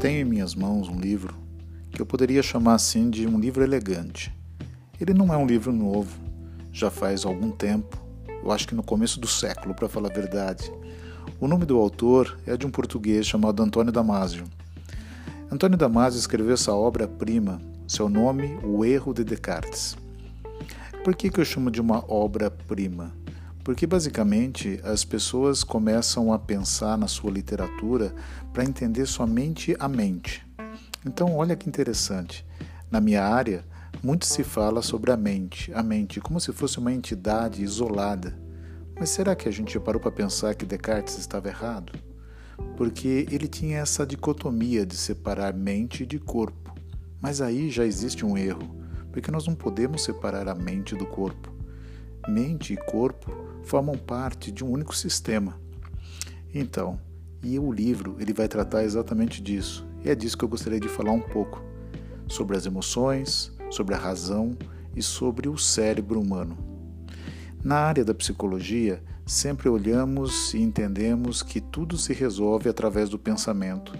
Tenho em minhas mãos um livro que eu poderia chamar assim de um livro elegante. Ele não é um livro novo, já faz algum tempo, eu acho que no começo do século, para falar a verdade. O nome do autor é de um português chamado Antônio Damasio. Antônio Damasio escreveu essa obra-prima, seu nome, O Erro de Descartes. Por que, que eu chamo de uma obra-prima? Porque basicamente as pessoas começam a pensar na sua literatura para entender somente a mente. Então, olha que interessante. Na minha área, muito se fala sobre a mente, a mente como se fosse uma entidade isolada. Mas será que a gente parou para pensar que Descartes estava errado? Porque ele tinha essa dicotomia de separar mente de corpo. Mas aí já existe um erro, porque nós não podemos separar a mente do corpo. Mente e corpo formam parte de um único sistema. Então, e o livro ele vai tratar exatamente disso. E é disso que eu gostaria de falar um pouco, sobre as emoções, sobre a razão e sobre o cérebro humano. Na área da psicologia, sempre olhamos e entendemos que tudo se resolve através do pensamento.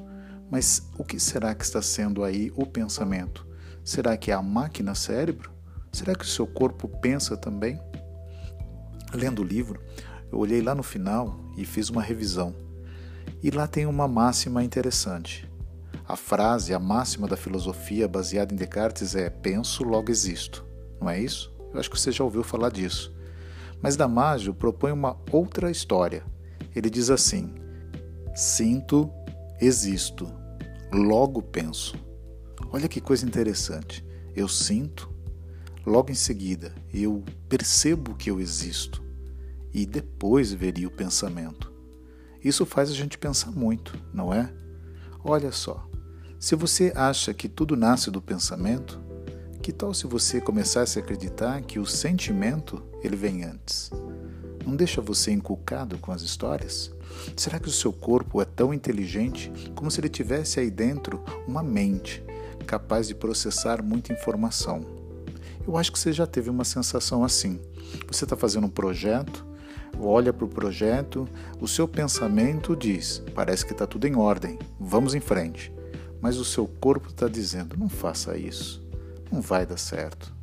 Mas o que será que está sendo aí o pensamento? Será que é a máquina cérebro? Será que o seu corpo pensa também? Lendo o livro, eu olhei lá no final e fiz uma revisão. E lá tem uma máxima interessante. A frase, a máxima da filosofia baseada em Descartes é penso, logo existo. Não é isso? Eu acho que você já ouviu falar disso. Mas Damasio propõe uma outra história. Ele diz assim: sinto, existo, logo penso. Olha que coisa interessante. Eu sinto, logo em seguida eu percebo que eu existo e depois veria o pensamento. Isso faz a gente pensar muito, não é? Olha só, se você acha que tudo nasce do pensamento, que tal se você começasse a acreditar que o sentimento ele vem antes? Não deixa você inculcado com as histórias? Será que o seu corpo é tão inteligente como se ele tivesse aí dentro uma mente capaz de processar muita informação? Eu acho que você já teve uma sensação assim. Você está fazendo um projeto, olha para o projeto, o seu pensamento diz: parece que está tudo em ordem, vamos em frente mas o seu corpo está dizendo: não faça isso, não vai dar certo.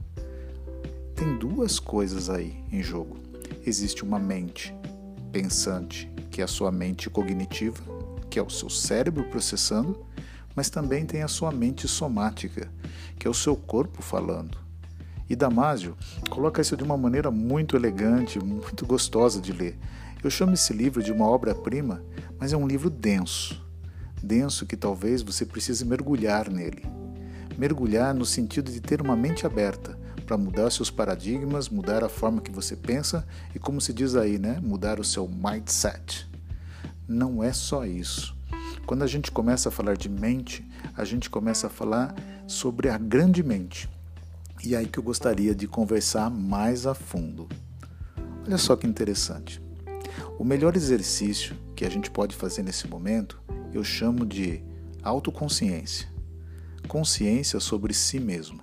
Tem duas coisas aí em jogo. Existe uma mente pensante, que é a sua mente cognitiva, que é o seu cérebro processando, mas também tem a sua mente somática, que é o seu corpo falando. E Damásio coloca isso de uma maneira muito elegante, muito gostosa de ler. Eu chamo esse livro de uma obra-prima, mas é um livro denso denso que talvez você precise mergulhar nele. Mergulhar no sentido de ter uma mente aberta para mudar seus paradigmas, mudar a forma que você pensa e, como se diz aí, né, mudar o seu mindset. Não é só isso. Quando a gente começa a falar de mente, a gente começa a falar sobre a grande mente. E aí que eu gostaria de conversar mais a fundo. Olha só que interessante. O melhor exercício que a gente pode fazer nesse momento eu chamo de autoconsciência, consciência sobre si mesmo.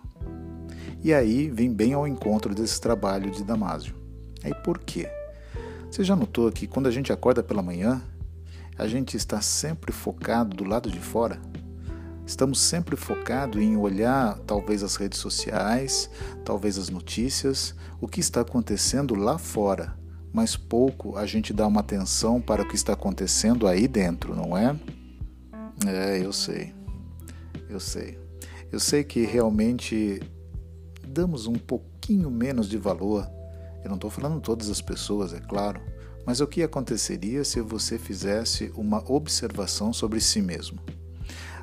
E aí vem bem ao encontro desse trabalho de Damásio. Aí por quê? Você já notou que quando a gente acorda pela manhã, a gente está sempre focado do lado de fora? Estamos sempre focados em olhar talvez as redes sociais, talvez as notícias, o que está acontecendo lá fora, mas pouco a gente dá uma atenção para o que está acontecendo aí dentro, não é? É, eu sei. Eu sei. Eu sei que realmente damos um pouquinho menos de valor. Eu não estou falando todas as pessoas, é claro. Mas o que aconteceria se você fizesse uma observação sobre si mesmo?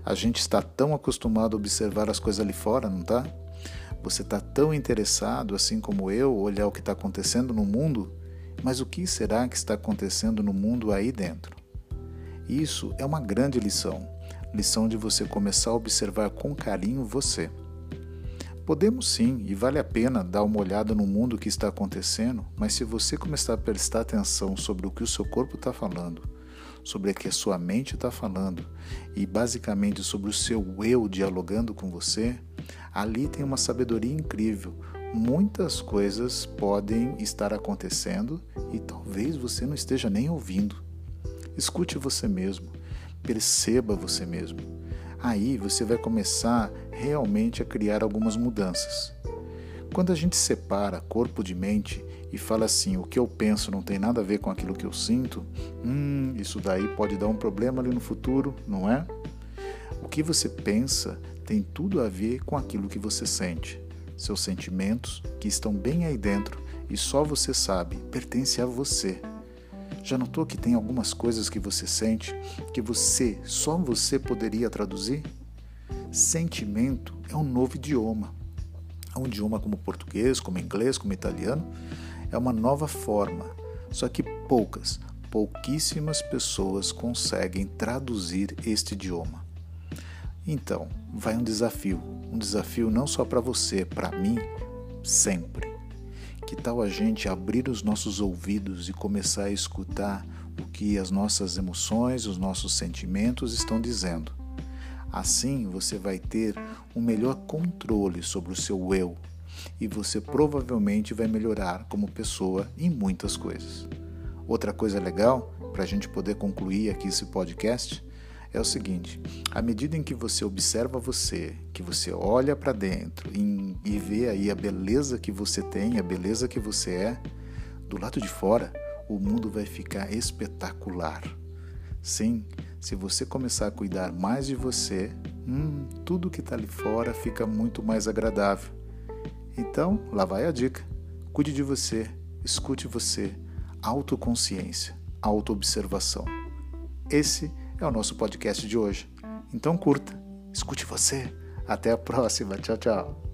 A gente está tão acostumado a observar as coisas ali fora, não está? Você está tão interessado, assim como eu, olhar o que está acontecendo no mundo mas o que será que está acontecendo no mundo aí dentro? Isso é uma grande lição, lição de você começar a observar com carinho você. Podemos sim, e vale a pena dar uma olhada no mundo que está acontecendo, mas se você começar a prestar atenção sobre o que o seu corpo está falando, sobre o que a sua mente está falando e basicamente sobre o seu eu dialogando com você, ali tem uma sabedoria incrível, muitas coisas podem estar acontecendo e talvez você não esteja nem ouvindo. Escute você mesmo, perceba você mesmo. Aí você vai começar realmente a criar algumas mudanças. Quando a gente separa corpo de mente e fala assim, o que eu penso não tem nada a ver com aquilo que eu sinto, hum, isso daí pode dar um problema ali no futuro, não é? O que você pensa tem tudo a ver com aquilo que você sente. Seus sentimentos, que estão bem aí dentro e só você sabe, pertence a você. Já notou que tem algumas coisas que você sente que você, só você poderia traduzir? Sentimento é um novo idioma. É um idioma como português, como inglês, como italiano. É uma nova forma. Só que poucas, pouquíssimas pessoas conseguem traduzir este idioma. Então, vai um desafio. Um desafio não só para você, para mim, sempre. Que tal a gente abrir os nossos ouvidos e começar a escutar o que as nossas emoções, os nossos sentimentos estão dizendo? Assim você vai ter um melhor controle sobre o seu eu e você provavelmente vai melhorar como pessoa em muitas coisas. Outra coisa legal, para a gente poder concluir aqui esse podcast, é o seguinte: à medida em que você observa você, que você olha para dentro e, e vê aí a beleza que você tem, a beleza que você é, do lado de fora, o mundo vai ficar espetacular. Sim, se você começar a cuidar mais de você, hum, tudo que está ali fora fica muito mais agradável. Então, lá vai a dica. Cuide de você, escute você, autoconsciência, autoobservação. Esse é o nosso podcast de hoje. Então curta, escute você. Até a próxima. Tchau, tchau.